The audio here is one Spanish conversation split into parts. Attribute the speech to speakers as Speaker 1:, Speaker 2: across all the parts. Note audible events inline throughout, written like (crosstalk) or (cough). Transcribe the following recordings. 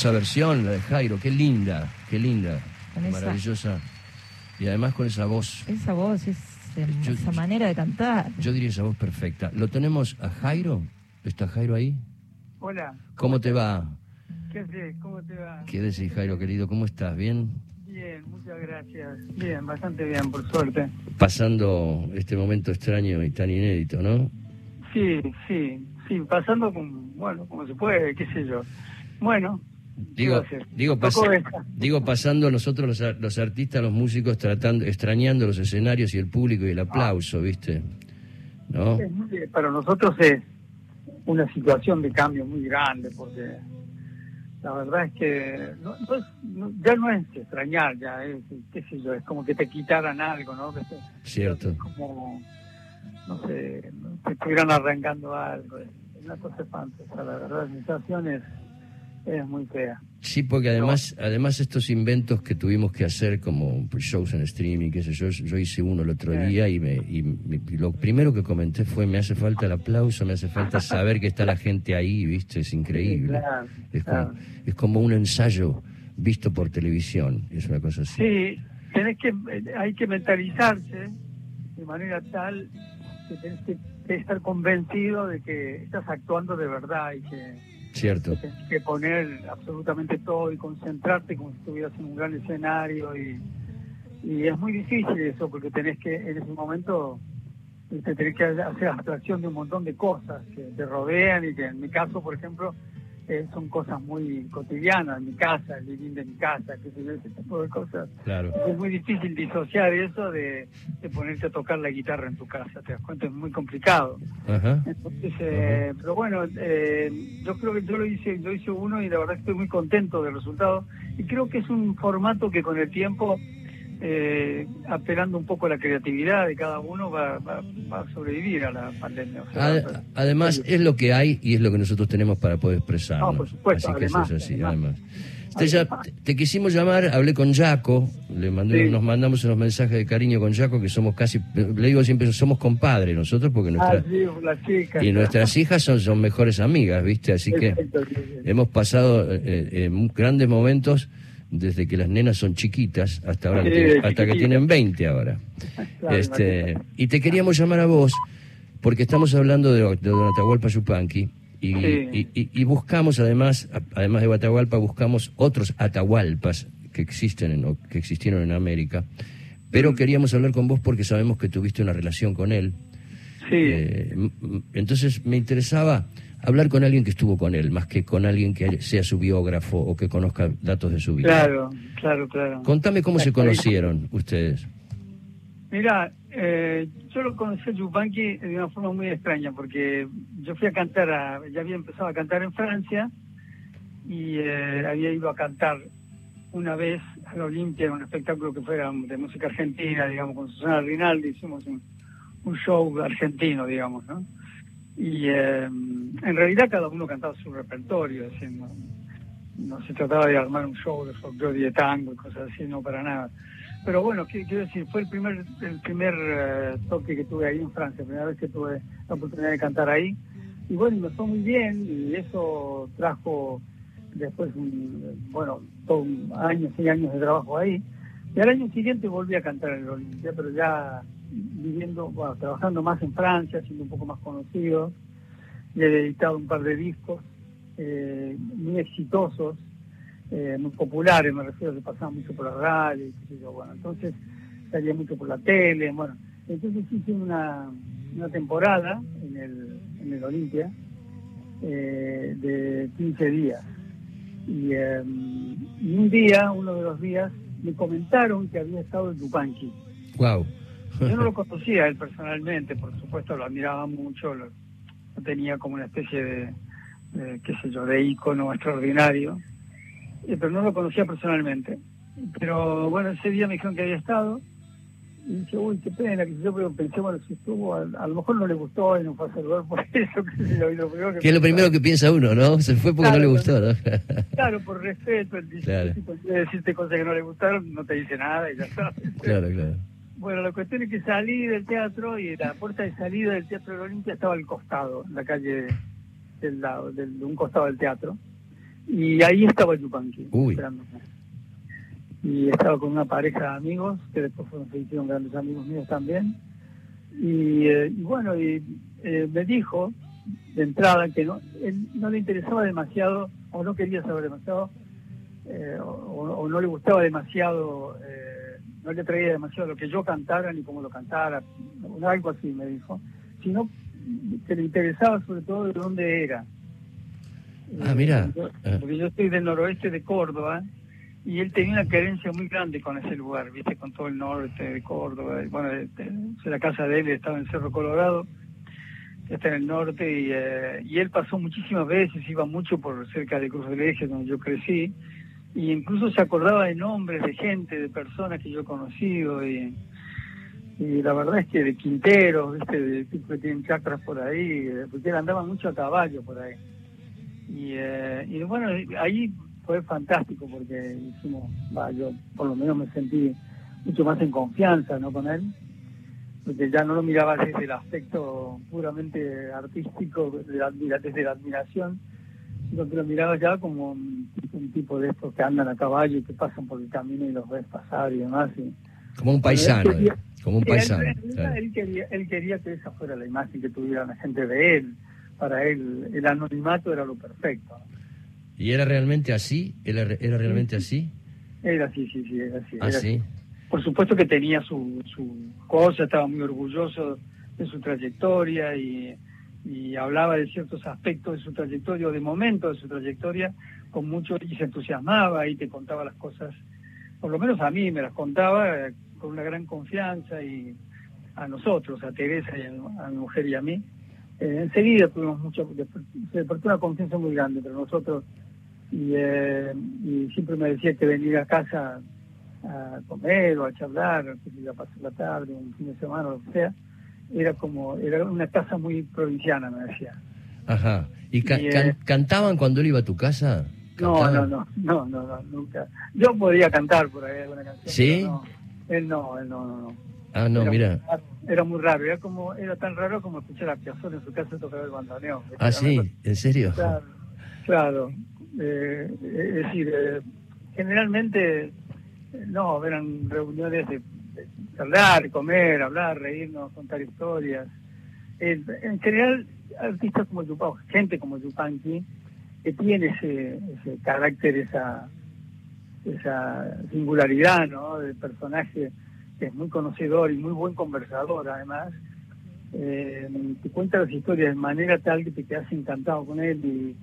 Speaker 1: Esa versión, la de Jairo, qué linda, qué linda,
Speaker 2: esa-
Speaker 1: maravillosa. Y además con esa voz,
Speaker 2: Esa voz, es, eh,
Speaker 1: Yo-
Speaker 2: esa manera de cantar.
Speaker 1: yo diría esa voz perfecta. ¿Lo tenemos a Jairo? ¿Está Jairo ahí?
Speaker 3: Hola,
Speaker 1: ¿Cómo te va?
Speaker 3: ¿qué haces? ¿Cómo te va?
Speaker 1: ¿Qué decís, Jairo, querido? ¿Cómo estás? ¿Bien?
Speaker 3: Bien, muchas gracias. Bien, bastante bien, por suerte.
Speaker 1: Pasando este momento extraño y tan inédito, ¿no?
Speaker 3: Sí, sí, sí, pasando con, bueno, como se puede, qué sé yo. Bueno, ¿qué
Speaker 1: Digo, digo, pas- digo pasando nosotros los, los artistas, los músicos, tratando, extrañando los escenarios y el público y el aplauso, ¿viste? ¿No?
Speaker 3: Para nosotros es una situación de cambio muy grande, porque la verdad es que no- no es- no- ya no es extrañar, ya es, qué sé yo, es como que te quitaran algo, ¿no? Que te-
Speaker 1: Cierto.
Speaker 3: Es como, no sé, te estuvieran arrancando algo. Es una cosa espantosa, la verdad, la sensación es, es muy fea.
Speaker 1: Sí, porque además, además estos inventos que tuvimos que hacer como shows en streaming, qué sé yo, yo hice uno el otro día y, me, y, lo primero que comenté fue me hace falta el aplauso, me hace falta saber que está la gente ahí, viste, es increíble.
Speaker 3: Sí, claro,
Speaker 1: es,
Speaker 3: claro.
Speaker 1: como, es como un ensayo visto por televisión, es una cosa así.
Speaker 3: Sí, tenés que, hay que mentalizarse de manera tal que tenés que estar convencido de que estás actuando de verdad y que
Speaker 1: Cierto.
Speaker 3: tenés que poner absolutamente todo y concentrarte como si estuvieras en un gran escenario y, y es muy difícil eso porque tenés que en ese momento te tenés que hacer abstracción de un montón de cosas que te rodean y que en mi caso por ejemplo eh, son cosas muy cotidianas mi casa el living de mi casa que sé yo, ese tipo de cosas
Speaker 1: Claro.
Speaker 3: es muy difícil disociar eso de, de ponerte a tocar la guitarra en tu casa te das cuenta es muy complicado
Speaker 1: Ajá.
Speaker 3: entonces, eh, pero bueno, eh, yo creo que yo lo hice, yo hice uno y la verdad estoy muy contento del resultado. Y creo que es un formato que con el tiempo, eh, apelando un poco a la creatividad de cada uno, va, va- va a sobrevivir a la pandemia. O sea,
Speaker 1: Ad-
Speaker 3: va-
Speaker 1: además, es lo que hay y es lo que nosotros tenemos para poder expresarnos.
Speaker 3: No, por supuesto,
Speaker 1: así que
Speaker 3: además,
Speaker 1: eso es así,
Speaker 3: además.
Speaker 1: además. Te, ya- te- te quisimos llamar, hablé con Jaco, le mandé,
Speaker 3: Sí.
Speaker 1: nos mandamos unos mensajes de cariño con Jaco, que somos casi, le digo siempre, somos compadres nosotros, porque
Speaker 3: Ah,
Speaker 1: nuestra,
Speaker 3: sí, chica.
Speaker 1: y nuestras hijas son, son mejores amigas, ¿viste? Así que
Speaker 3: Perfecto, sí, sí.
Speaker 1: hemos pasado eh, eh, grandes momentos desde que las nenas son chiquitas hasta ahora, que, hasta que tienen 20 ahora. (laughs) Este, y te queríamos llamar a vos porque estamos hablando de, de Don Atahualpa Yupanqui y,
Speaker 3: Sí.
Speaker 1: y- y- y buscamos además, además de Atahualpa, buscamos otros Atahualpas que existen en- o que existieron en América. Pero queríamos hablar con vos porque sabemos que tuviste una relación con él.
Speaker 3: Sí,
Speaker 1: Eh, entonces me interesaba hablar con alguien que estuvo con él, más que con alguien que sea su biógrafo o que conozca datos de su vida.
Speaker 3: claro, claro, claro.
Speaker 1: Contame cómo se conocieron ustedes.
Speaker 3: Mira, eh, yo lo conocí a Yupanqui de una forma muy extraña, porque yo fui a cantar, a- ya había empezado a cantar en Francia y eh, había ido a cantar una vez a la Olimpia en un espectáculo que fuera de música argentina, digamos, con Susana Rinaldi, hicimos un, un show argentino, digamos, ¿no? Y eh, en realidad cada uno cantaba su repertorio, no, se trataba de armar un show de folclore y de tango y cosas así, no para nada. Pero bueno, ¿qué- quiero decir, fue el primer el primer eh, toque que tuve ahí en Francia, primera vez que tuve la oportunidad de cantar ahí. Y bueno, me fue muy bien y eso trajo después, un, bueno, todo años y años de trabajo ahí. Y al año siguiente volví a cantar en el Olimpia, pero ya viviendo, bueno, trabajando más en Francia, siendo un poco más conocido. Y he editado un par de discos eh, muy exitosos, eh, muy populares, me refiero, que pasaban mucho por la radio, qué sé yo, bueno, entonces salía mucho por la tele, bueno, entonces hice una, una temporada en el, en el Olimpia eh, de 15 días. Y, eh, y un día, uno de los días, me comentaron que había estado en Yupanqui.
Speaker 1: Wow.
Speaker 3: Yo no lo (laughs) conocía él personalmente, por supuesto lo admiraba mucho, lo, lo tenía como una especie de, de, qué sé yo, de ícono extraordinario, eh, pero no lo conocía personalmente. Pero bueno, ese día me dijeron que había estado y dije, uy, qué pena, que yo pero pensé, bueno, si estuvo, a, a lo mejor no le gustó y no fue a saludar (laughs) por eso, yo, y lo primero que
Speaker 1: Que es lo primero que piensa uno, ¿no? Se fue porque no le gustó, ¿no? (laughs)
Speaker 3: Claro, por respeto, el
Speaker 1: Claro.
Speaker 3: si quiere decirte cosas que no le gustaron, no te dice nada y ya está.
Speaker 1: claro, claro.
Speaker 3: Bueno, la cuestión es que salí del teatro y la puerta de salida del Teatro de la Olimpia estaba al costado, en la calle del lado, de un costado del teatro. Y ahí estaba Yupanqui,
Speaker 1: Uy.
Speaker 3: esperándome. Y estaba con una pareja de amigos, que después fueron, se hicieron grandes amigos míos también. Y, eh, y bueno, y, eh, me dijo de entrada que no, él no le interesaba demasiado, o no quería saber demasiado, eh, o, o no le gustaba demasiado, eh, no le traía demasiado lo que yo cantara ni cómo lo cantara, algo así me dijo, sino que le interesaba sobre todo de dónde era.
Speaker 1: Ah, mira.
Speaker 3: Eh, yo-
Speaker 1: Ah.
Speaker 3: porque yo estoy del noroeste de Córdoba y él tenía una querencia muy grande con ese lugar, viste, con todo el norte de Córdoba. Bueno, este, la casa de él estaba en Cerro Colorado, está en el norte, y, eh, y él pasó muchísimas veces, iba mucho por cerca de Cruz del Eje, donde yo crecí, y incluso se acordaba de nombres de gente, de personas que yo he conocido, y, y la verdad es que de Quinteros, viste, de que tienen chacras por ahí, porque él andaba mucho a caballo por ahí. Y, eh, y bueno, ahí fue fantástico porque hicimos, va, yo por lo menos me sentí mucho más en confianza ¿no? con él, porque ya no lo miraba desde el aspecto puramente artístico, desde la admiración, que lo miraba ya como un, un tipo de estos que andan a caballo y que pasan por el camino y los ves pasar y demás. Y,
Speaker 1: Como un paisano,
Speaker 3: Él quería-
Speaker 1: como un
Speaker 3: él-
Speaker 1: paisano.
Speaker 3: él,
Speaker 1: claro.
Speaker 3: él quería, él quería que esa fuera la imagen que tuviera la gente de él. Para él, el anonimato era lo perfecto.
Speaker 1: ¿Y era realmente así? ¿Era, era realmente así?
Speaker 3: Era así, sí, sí, era así.
Speaker 1: ¿Ah,
Speaker 3: era
Speaker 1: sí?
Speaker 3: así. Por supuesto que tenía su, su cosa, estaba muy orgulloso de su trayectoria y, y hablaba de ciertos aspectos de su trayectoria o de momentos de su trayectoria con mucho y se entusiasmaba y te contaba las cosas, por lo menos a mí me las contaba eh, con una gran confianza y a nosotros, a Teresa y a, a mi mujer y a mí. Eh, enseguida tuvimos mucho, se despertó una confianza muy grande entre nosotros y, eh, y siempre me decía que venir a casa a comer o a charlar, a pasar la tarde, un fin de semana, lo que sea, era como, era una casa muy provinciana, me decía.
Speaker 1: Ajá. ¿Y ca-
Speaker 3: Y, eh,
Speaker 1: can- cantaban cuando él iba a tu casa?
Speaker 3: No, no, no, no, no, no, nunca. Yo podía cantar por ahí alguna canción.
Speaker 1: ¿Sí?
Speaker 3: no. Él no, él no, no, no.
Speaker 1: Ah, no,
Speaker 3: era
Speaker 1: mira.
Speaker 3: Muy raro, era muy raro, era como, era tan raro como escuchar a Piazzolla en su casa tocar el bandoneón.
Speaker 1: Ah, sí, ¿en serio?
Speaker 3: Claro, claro. Eh, es decir, eh, generalmente, no, eran reuniones de charlar, comer, hablar, reírnos, contar historias. En general, artistas como Yupanqui, gente como Yupanqui, que tiene ese, ese carácter, esa, esa singularidad, ¿no? De personaje que es muy conocedor y muy buen conversador, además. Eh, te cuenta las historias de manera tal que te quedas encantado con él y,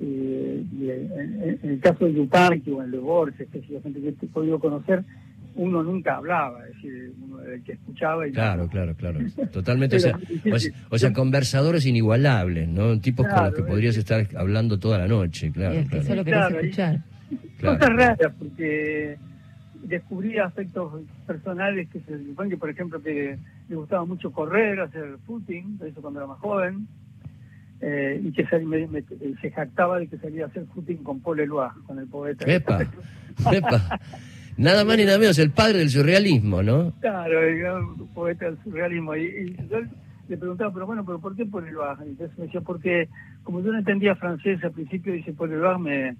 Speaker 3: en, en- el caso de Yupanqui o en el de Borges, que es la gente que he podido conocer, uno nunca hablaba, es decir, uno el que escuchaba y
Speaker 1: Claro, claro, claro. (laughs) Totalmente. O sea, o sea, o sea, conversadores inigualables, ¿no? Tipos con los que podrías estar hablando toda la noche, claro.
Speaker 2: y el que
Speaker 1: claro.
Speaker 2: solo querés
Speaker 3: Claro,
Speaker 2: escuchar.
Speaker 1: Claro.
Speaker 3: Cosas raras, porque descubrí aspectos personales que se supone que, por ejemplo, que le gustaba mucho correr, hacer footing, eso cuando era más joven, eh, y que se, me- me- se jactaba de que salía a hacer footing con Paul Eluard, con el poeta.
Speaker 1: Epa, (laughs) epa. Nada más ni nada menos, el padre del surrealismo, ¿no?
Speaker 3: Claro, el gran poeta del surrealismo. Y, y yo le preguntaba, pero bueno, ¿pero por qué Paul Eluard? Y entonces me decía, porque como yo no entendía francés al principio, dice Paul Eluard me,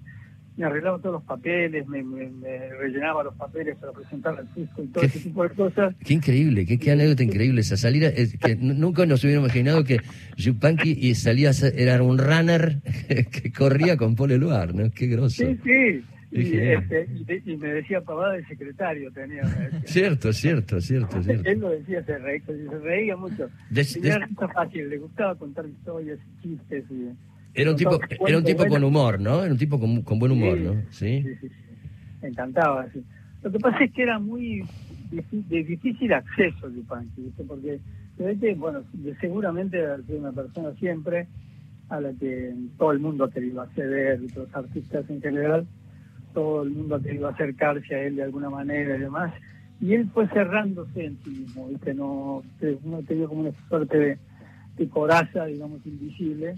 Speaker 3: me arreglaba todos los papeles, me, me- me rellenaba los papeles para presentar al fisco y todo
Speaker 1: ¿Qué?
Speaker 3: ese tipo de cosas.
Speaker 1: Qué increíble, qué, qué anécdota increíble esa salida. Es que (laughs) nunca nos hubiéramos imaginado que Yupanqui y salía era un runner (laughs) que corría con Paul Eluard, ¿no? Qué grosso.
Speaker 3: Sí, sí. Y, este, y, de- y me decía pavada de secretario, tenía.
Speaker 1: Cierto, cierto, cierto, cierto.
Speaker 3: Él lo decía, se reía, se reía mucho.
Speaker 1: Des-
Speaker 3: Tenía
Speaker 1: des-
Speaker 3: risa fácil, le gustaba contar historias y chistes. Y,
Speaker 1: Era un tipo, era un tipo con humor, ¿no? Era un tipo con, con buen humor, ¿no? Sí.
Speaker 3: Sí, sí, sí. Me encantaba. sí. Lo que pasa es que era muy de difícil acceso Yupanqui, ¿viste? porque bueno, de- seguramente ha sido una persona siempre a la que todo el mundo ha querido acceder, y los artistas en general, todo el mundo ha querido acercarse a él de alguna manera y demás. Y él fue cerrándose en sí mismo, ¿viste? No, uno tenía como una suerte de, de coraza, digamos, invisible,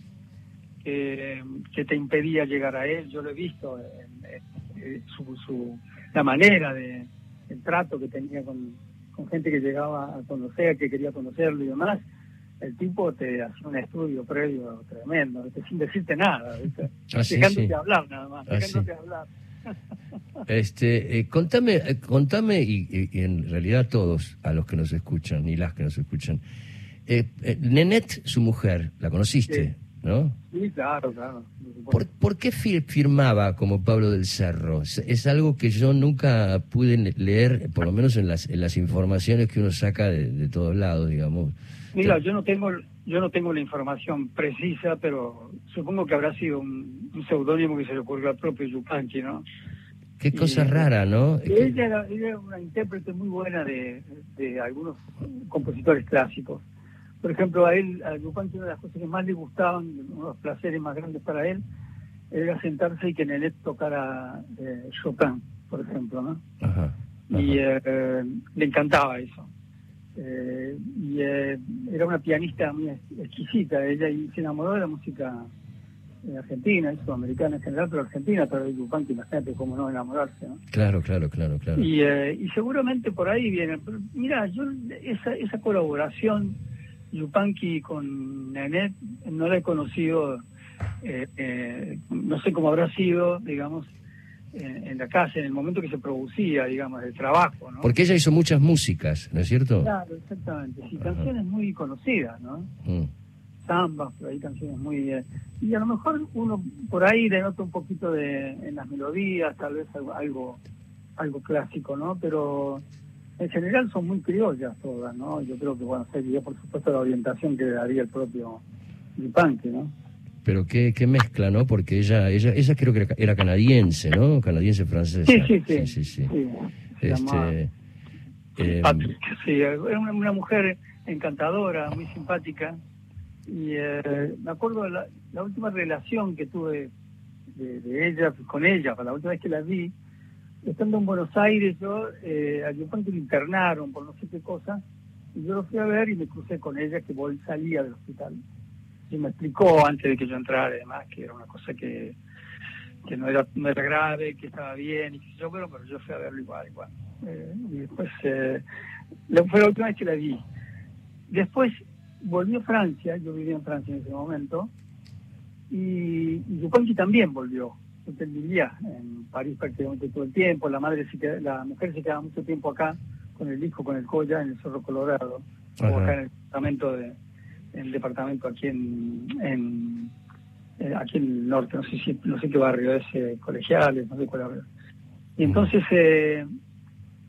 Speaker 3: que, que te impedía llegar a él. Yo lo he visto, en- en- en su, su, la manera de el trato que tenía con, con gente que llegaba a conocer, que quería conocerlo y demás. el tipo te hacía un estudio previo tremendo, ¿viste? sin decirte nada, ¿viste?
Speaker 1: Ah, sí,
Speaker 3: dejándote
Speaker 1: sí.
Speaker 3: hablar nada más,
Speaker 1: Ah,
Speaker 3: dejándote
Speaker 1: sí.
Speaker 3: hablar.
Speaker 1: Este, eh, contame, eh, contame y, y- y en realidad todos a los que nos escuchan y las que nos escuchan. Eh, eh, Nenet, su mujer, la conociste,
Speaker 3: Sí.
Speaker 1: ¿no?
Speaker 3: Sí, claro, claro. por.
Speaker 1: ¿Por, qué fir- firmaba como Pablo del Cerro? Es, es algo que yo nunca pude le- leer, por lo menos en las, en las informaciones que uno saca de, de todos lados, digamos.
Speaker 3: Mira, yo no tengo yo no tengo la información precisa, pero supongo que habrá sido un, un seudónimo que se le ocurrió al propio Yupanqui, ¿no?
Speaker 1: Qué cosa
Speaker 3: Y-
Speaker 1: rara, ¿no?
Speaker 3: Ella era, ella era una intérprete muy buena de, de algunos compositores clásicos. Por ejemplo, a él, a Yupanqui, una de las cosas que más le gustaban, uno de los placeres más grandes para él, era sentarse y que Nenet tocara eh, Chopin, por ejemplo, ¿no?
Speaker 1: Ajá,
Speaker 3: y eh, le encantaba eso. Eh, y eh, era una pianista muy ex- exquisita, ella y se enamoró de la música eh, argentina, y sudamericana en general, pero argentina, pero de Yupanqui, imagínate cómo no enamorarse, ¿no?
Speaker 1: Claro, claro, claro, claro.
Speaker 3: Y, eh, y seguramente por ahí viene. Pero Mira, yo esa, esa colaboración Yupanqui con Nenet no la he conocido, eh, eh, no sé cómo habrá sido, digamos, en, en la casa, en el momento que se producía, digamos, el trabajo, ¿no?
Speaker 1: Porque ella hizo muchas músicas, ¿no es cierto?
Speaker 3: Claro, exactamente. Sí,
Speaker 1: Ajá.
Speaker 3: canciones muy conocidas, ¿no?
Speaker 1: Mm.
Speaker 3: Zambas, por ahí canciones muy... eh, y a lo mejor uno por ahí denota un poquito de en las melodías, tal vez algo, algo, algo clásico, ¿no? Pero en general son muy criollas todas, ¿no? Yo creo que, bueno, sería por supuesto la orientación que daría el propio Yupanqui, ¿no?
Speaker 1: Pero qué, qué mezcla, ¿no? Porque ella, ella, ella creo que era, era canadiense, ¿no? Canadiense francesa.
Speaker 3: Sí, sí, sí.
Speaker 1: sí, sí, sí. Este, eh,
Speaker 3: Patrick, sí, era una, una mujer encantadora, muy simpática. Y eh, me acuerdo de la, la última relación que tuve de, de ella, con ella, la última vez que la vi, estando en Buenos Aires, yo eh, a Yupanqui lo internaron por no sé qué cosa, y yo lo fui a ver y me crucé con ella que vol- salía del hospital. Y me explicó antes de que yo entrara, además, que era una cosa que, que no, era, no era grave, que estaba bien, y que yo, pero, pero yo fui a verlo igual, igual. Eh, y después, eh, fue la última vez que la vi. Después volvió a Francia, yo vivía en Francia en ese momento, y, y Yupanqui también volvió. Él vivía en París prácticamente todo el tiempo, la madre se queda- la mujer se quedaba mucho tiempo acá con el hijo, con el Joya, en el Cerro Colorado, o acá en el departamento de, el departamento aquí en, en eh, aquí en el norte, no sé si no sé qué barrio es, eh, colegiales, no sé cuál barrio. Y entonces eh,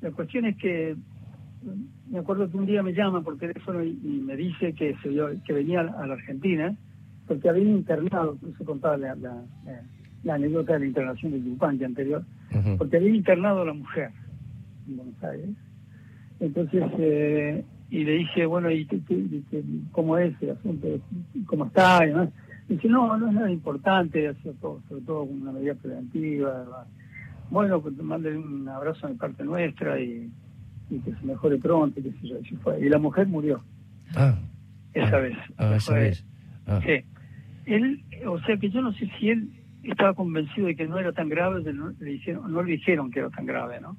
Speaker 3: la cuestión es que mm, me acuerdo que un día me llama por teléfono y, y me dice que se vio- que venía a la Argentina porque había internado, eso contaba la, la, la- la anécdota de la internación de Yupanqui anterior, porque había internado a la mujer en Buenos Aires. Entonces, eh, y le dije, bueno, ¿y qué- qué- y qué- cómo es el asunto? ¿Cómo está? Y demás. Dice, no, no es nada importante, todo, sobre todo una medida preventiva. Bueno, pues manden un abrazo de parte nuestra y, y que se mejore pronto, y qué sé yo. Y, fue. y la mujer murió
Speaker 1: Ah,
Speaker 3: esa
Speaker 1: Ah,
Speaker 3: vez.
Speaker 1: ah, esa vez. Ah.
Speaker 3: Sí. Él, o sea que yo no sé si él estaba convencido de que no era tan grave, no le, dijeron, no le dijeron que era tan grave, ¿no?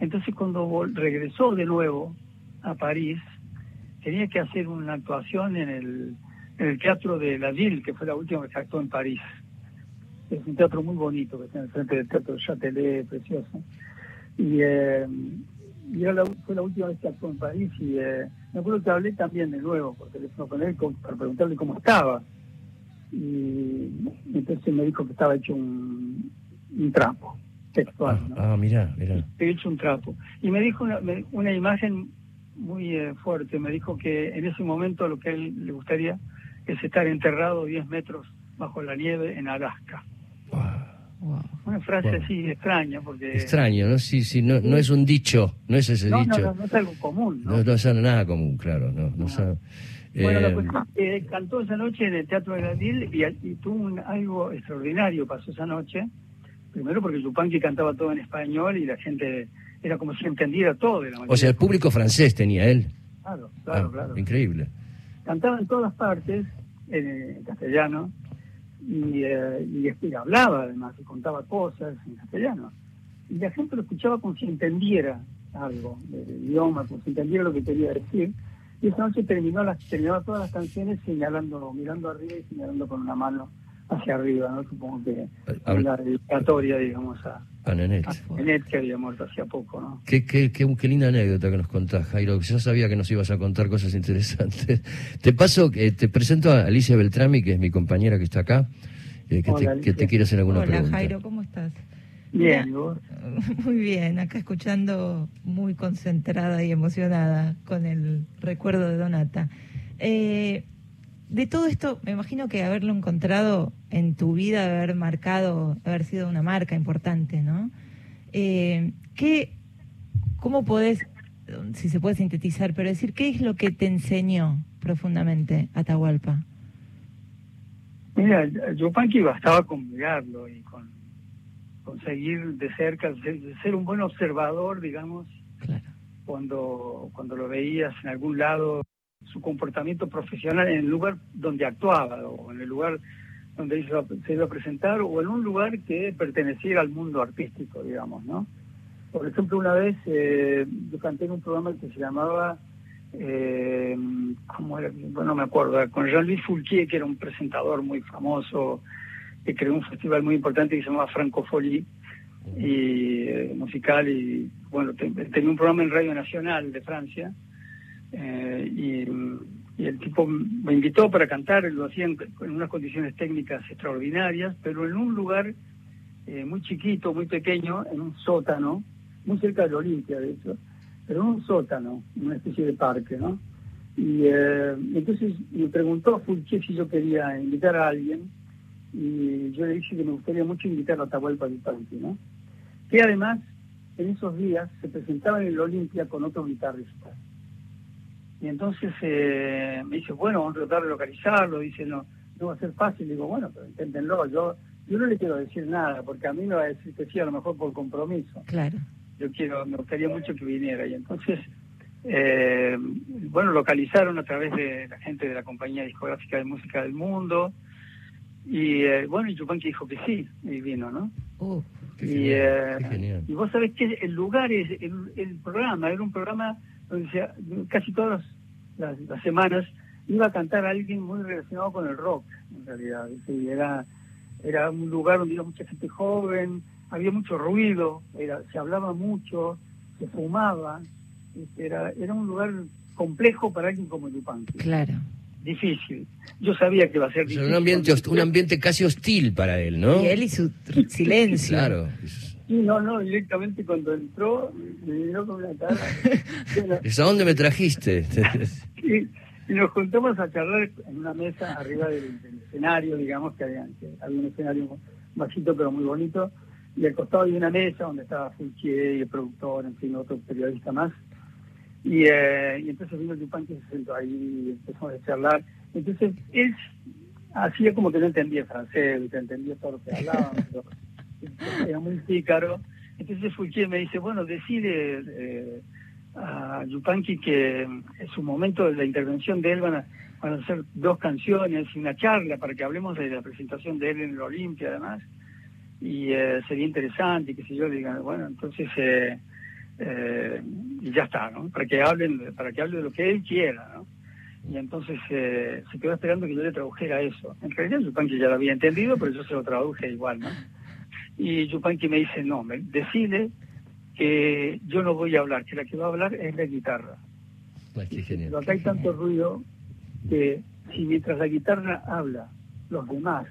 Speaker 3: Entonces cuando regresó de nuevo a París, tenía que hacer una actuación en el, en el Teatro de la Ville, que fue la última vez que actuó en París. Es un teatro muy bonito, que está en el frente del Teatro Châtelet, precioso. Y, eh, y era la, fue la última vez que actuó en París y eh, me acuerdo que hablé también de nuevo por teléfono con él para preguntarle cómo estaba. Y entonces me dijo que estaba hecho un, un trapo textual. ¿no?
Speaker 1: Ah, mira, mira.
Speaker 3: he hecho un trapo. Y me dijo una, una imagen muy eh, fuerte, me dijo que en ese momento lo que a él le gustaría es estar enterrado 10 metros bajo la nieve en Alaska.
Speaker 2: Wow.
Speaker 3: Una frase
Speaker 1: Wow.
Speaker 3: así extraña, porque...
Speaker 1: Extraño, ¿no? Sí, sí, no, no es un dicho, no es ese
Speaker 3: No, no,
Speaker 1: dicho.
Speaker 3: no, no es algo común, ¿no?
Speaker 1: No, no es nada común, claro, no. no
Speaker 3: No.
Speaker 1: sabe.
Speaker 3: Bueno, la
Speaker 1: Eh,
Speaker 3: cuestión es que cantó esa noche en el Teatro de Gadil y, y tuvo un- algo extraordinario pasó esa noche. Primero porque Yupanqui cantaba todo en español y la gente era como si entendiera todo. De la
Speaker 1: o sea, el público francés tenía él.
Speaker 3: Claro, claro,
Speaker 1: Ah,
Speaker 3: claro.
Speaker 1: Increíble.
Speaker 3: Cantaba en todas partes, en, en castellano, y, eh, y después hablaba además, y contaba cosas en castellano. Y la gente lo escuchaba como si entendiera algo del idioma, como si entendiera lo que quería decir. Y esa noche terminó las, terminó todas las canciones señalando, mirando arriba y señalando con una mano hacia arriba, ¿no? Supongo que
Speaker 1: Habla-
Speaker 3: la dedicatoria, digamos, a,
Speaker 1: A Nenet.
Speaker 3: a Nenet, que había muerto hacía poco, ¿no?
Speaker 1: Qué, qué, qué, qué linda anécdota que nos contás, Jairo. Ya sabía que nos ibas a contar cosas interesantes. (laughs) Te paso, eh, te presento a Alicia Beltrami, que es mi compañera que está acá, eh, que,
Speaker 3: Hola,
Speaker 1: te, que te quiere hacer alguna
Speaker 2: Hola
Speaker 1: pregunta.
Speaker 2: Jairo, ¿cómo estás?
Speaker 3: Bien, ¿y vos? (laughs)
Speaker 2: Muy bien, acá escuchando muy concentrada y emocionada con el recuerdo de Donata. Eh, de todo esto, me imagino que haberlo encontrado en tu vida, haber marcado, haber sido una marca importante, ¿no? Eh, ¿qué, ¿Cómo podés, si se puede sintetizar, pero decir qué es lo que te enseñó profundamente Atahualpa?
Speaker 3: Mira, Yupanqui bastaba con mirarlo y con, con seguir de cerca, ser, un buen observador, digamos,
Speaker 2: Claro.
Speaker 3: cuando, cuando lo veías en algún lado, su comportamiento profesional en el lugar donde actuaba, o en el lugar donde se iba a presentar, o en un lugar que perteneciera al mundo artístico, digamos, ¿no? Por ejemplo, una vez eh, yo canté en un programa que se llamaba, eh, ¿cómo era? Bueno, no me acuerdo, con Jean-Louis Foulquier, que era un presentador muy famoso, que creó un festival muy importante que se llamaba Francofolie, y eh, musical y bueno te- tenía un programa en Radio Nacional de Francia eh, y, el tipo me invitó para cantar lo hacían en unas condiciones técnicas extraordinarias pero en un lugar eh, muy chiquito muy pequeño en un sótano muy cerca de Olimpia de hecho pero en un sótano en una especie de parque no y eh, entonces me preguntó Fulché si yo quería invitar a alguien y yo le dije que me gustaría mucho invitar a Atahualpa Yupanqui, ¿no? Que además, en esos días, se presentaba en el Olimpia con otro guitarrista. Y entonces eh, me dice, bueno, vamos a tratar de localizarlo, dice, no, no va a ser fácil, digo, bueno, pero inténtenlo, yo, yo no le quiero decir nada, porque a mí me va a decir que sí, a lo mejor por compromiso
Speaker 2: Claro.
Speaker 3: yo quiero, me gustaría mucho que viniera. Y entonces, eh, bueno, localizaron a través de la gente de la compañía discográfica de música del mundo. Y eh, bueno, y Yupanqui dijo que sí, y vino, ¿no?
Speaker 2: Uh,
Speaker 1: Qué
Speaker 3: y,
Speaker 1: genial,
Speaker 3: eh,
Speaker 1: qué genial.
Speaker 3: y vos sabés que el lugar es, el, el programa, era un programa casi todas las, las semanas iba a cantar alguien muy relacionado con el rock, en realidad. era, era un lugar donde iba mucha gente joven, había mucho ruido, era, se hablaba mucho, se fumaba. ¿viste? Era, era un lugar complejo para alguien como Yupanqui,
Speaker 2: claro.
Speaker 3: difícil. Yo sabía que iba a ser
Speaker 1: O sea,
Speaker 3: difícil.
Speaker 1: un ambiente, un ambiente casi hostil para él, ¿no?
Speaker 2: Y él y su silencio.
Speaker 1: Claro.
Speaker 3: Sí, no, no, directamente cuando entró, me miró con una cara. (laughs) Bueno,
Speaker 1: ¿Es a dónde me trajiste? (laughs)
Speaker 3: y, y nos juntamos a charlar en una mesa arriba del, del escenario, digamos, que había, que había un escenario bajito pero muy bonito, y al costado había una mesa donde estaba Fulchier y el productor, en fin, otro periodista más. Y, eh, y entonces vino Yupan que se sentó ahí y empezamos a charlar. Entonces él hacía como que no entendía francés, que entendía todo lo que hablaban, (laughs) pero era muy pícaro. Entonces Fulquier me dice, bueno, decide eh, a Yupanqui que en su momento de la intervención de él van a, van a hacer dos canciones y una charla para que hablemos de la presentación de él en el Olimpia además. Y eh, sería interesante, y qué sé yo, digan, bueno, entonces... Eh, eh, y ya está, ¿no? Para que hablen, para que hable de lo que él quiera, ¿no? Y entonces eh, se quedó esperando que yo le tradujera eso. En realidad Yupanqui ya lo había entendido, pero yo se lo traduje igual, ¿no? Y Yupanqui me dice, no, me decide que yo no voy a hablar, que la que va a hablar es la guitarra.
Speaker 1: Ay, qué genial.
Speaker 3: Pero acá hay tanto ruido que si mientras la guitarra habla, los demás,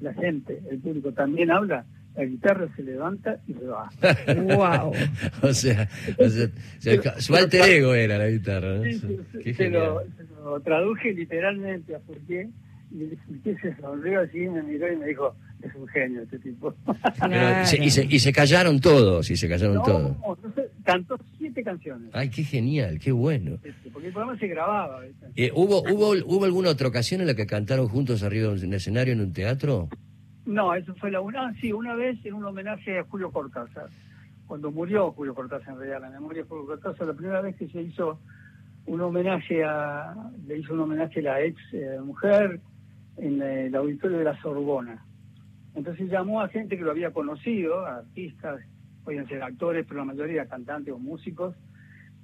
Speaker 3: la gente, el público también habla, la guitarra se levanta y se va. (laughs)
Speaker 2: Wow. (laughs)
Speaker 1: o sea, o sea, su alter ego era la guitarra, ¿no?
Speaker 3: Sí, sí,
Speaker 1: Qué
Speaker 3: se, lo, se lo traduje literalmente a Furquier y el Furquier se sonrió así, me miró y me dijo, es un genio este tipo.
Speaker 1: Pero se- y, se, y se callaron todos, y se callaron
Speaker 3: no,
Speaker 1: todos.
Speaker 3: no sé, cantó siete canciones,
Speaker 1: Ay, qué genial, qué bueno.
Speaker 3: este, porque el programa se grababa.
Speaker 1: Eh, ¿hubo, hubo, ¿Hubo alguna otra ocasión en la que cantaron juntos arriba de un escenario en un teatro?
Speaker 3: No, eso fue la una, sí, una vez en un homenaje a Julio Cortázar. Cuando murió Julio Cortázar, en realidad, la memoria de Julio Cortázar, la primera vez que se hizo un homenaje a, le hizo un homenaje a la ex eh, mujer en el auditorio de la Sorbona. Entonces llamó a gente que lo había conocido, artistas, podían ser actores, pero la mayoría cantantes o músicos,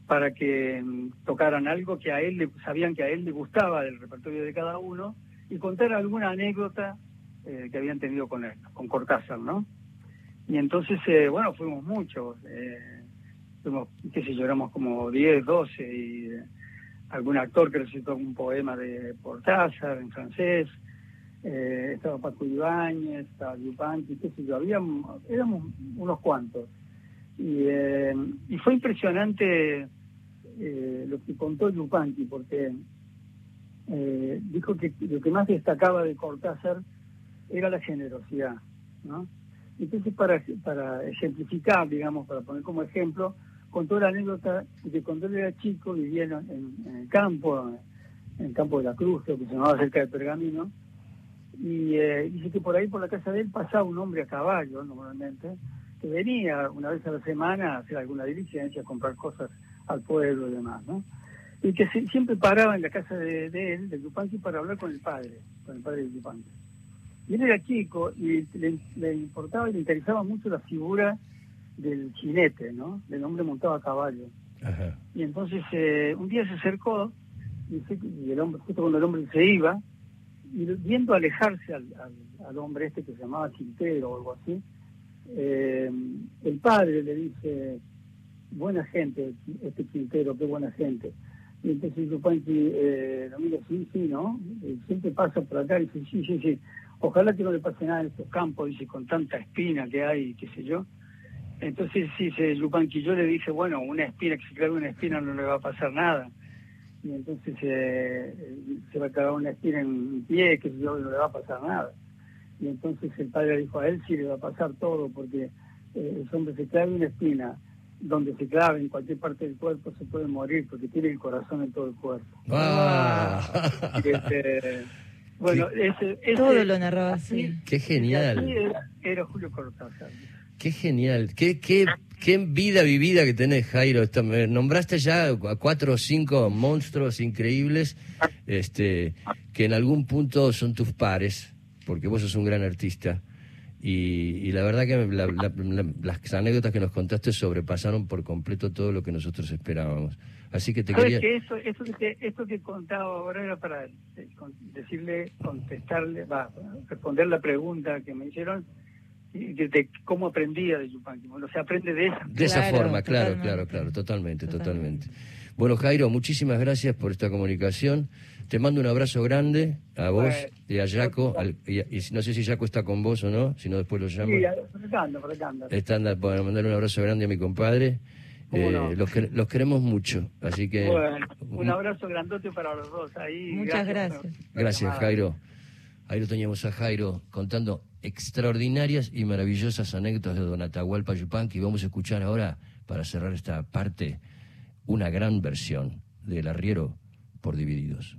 Speaker 3: para que mm, tocaran algo que a él le, sabían que a él le gustaba del repertorio de cada uno y contar alguna anécdota eh, que habían tenido con él, con Cortázar, ¿no? Y entonces, eh, bueno, fuimos muchos, eh, fuimos, qué sé yo, como 10, 12 y algún actor que recitó un poema de Cortázar en francés, estaba Paco Ibáñez, estaba Yupanqui, qué sé yo, éramos unos cuantos. Y, y fue impresionante eh, lo que contó Yupanqui, porque eh, dijo que lo que más destacaba de Cortázar era la generosidad, ¿no? Entonces, para, para ejemplificar, digamos, para poner como ejemplo, contó la anécdota de cuando él era chico vivía en, el campo, en el campo de la Cruz, que se llamaba cerca de Pergamino, y eh, dice que por ahí, por la casa de él, pasaba un hombre a caballo, normalmente, que venía una vez a la semana a hacer alguna diligencia, a comprar cosas al pueblo y demás, ¿no? Y que siempre paraba en la casa de, él, de Yupanqui, para hablar con el padre, con el padre de Yupanqui. Y él era chico y le, importaba y le interesaba mucho la figura del jinete, ¿no? Del hombre montado a caballo. Y entonces eh, un día se acercó y, el hombre, justo cuando el hombre se iba, y viendo alejarse al, al, hombre este que se llamaba Quintero o algo así, eh, el padre le dice, buena gente, este Quintero, qué buena gente. Y entonces Yupanqui eh, lo mira, sí, sí, ¿no? siempre pasa por acá y dice, sí, sí, sí. Ojalá que no le pase nada en estos campos, dice, con tanta espina que hay, qué sé yo. Entonces, se, Yupanqui yo le dije, bueno, una espina, que se clave una espina no le va a pasar nada. Y entonces eh, se va a clavar una espina en un pie, que yo, no le va a pasar nada. Y entonces el padre dijo a él, sí le va a pasar todo, porque eh, el hombre se clave una espina donde se clave en cualquier parte del cuerpo se puede morir porque tiene el corazón en todo el cuerpo.
Speaker 1: Ah.
Speaker 3: Este, bueno, ese,
Speaker 2: todo lo narraba así.
Speaker 1: Qué genial.
Speaker 3: era, Julio Cortázar.
Speaker 1: Qué genial. Qué, qué, qué vida vivida que tenés, Jairo. nombraste ya a cuatro o cinco monstruos increíbles este, que en algún punto son tus pares, porque vos sos un gran artista. Y, la verdad que las anécdotas que nos contaste sobrepasaron por completo todo lo que nosotros esperábamos. Así que te quería...
Speaker 3: Que eso, eso, que, esto que contaba ahora era para eh, decirle, contestarle, va, responder la pregunta que me hicieron de, cómo aprendía de Yupanqui. Bueno, se aprende de esa.
Speaker 1: De esa forma, claro, claro, claro, totalmente, totalmente. Bueno, Jairo, muchísimas gracias por esta comunicación. Te mando un abrazo grande a vos y a Jaco. y, no sé si Jaco está con vos o no, si no después lo llamo.
Speaker 3: Sí,
Speaker 1: Está, bueno, mandarle un abrazo grande a mi compadre. Eh, los, los queremos mucho, así que...
Speaker 3: un abrazo grandote para los dos ahí.
Speaker 2: Muchas gracias.
Speaker 1: Gracias, Jairo. Ahí lo teníamos a Jairo contando extraordinarias y maravillosas anécdotas de Don Atahualpa Yupanqui. Vamos a escuchar ahora, para cerrar esta parte, una gran versión del arriero por divididos.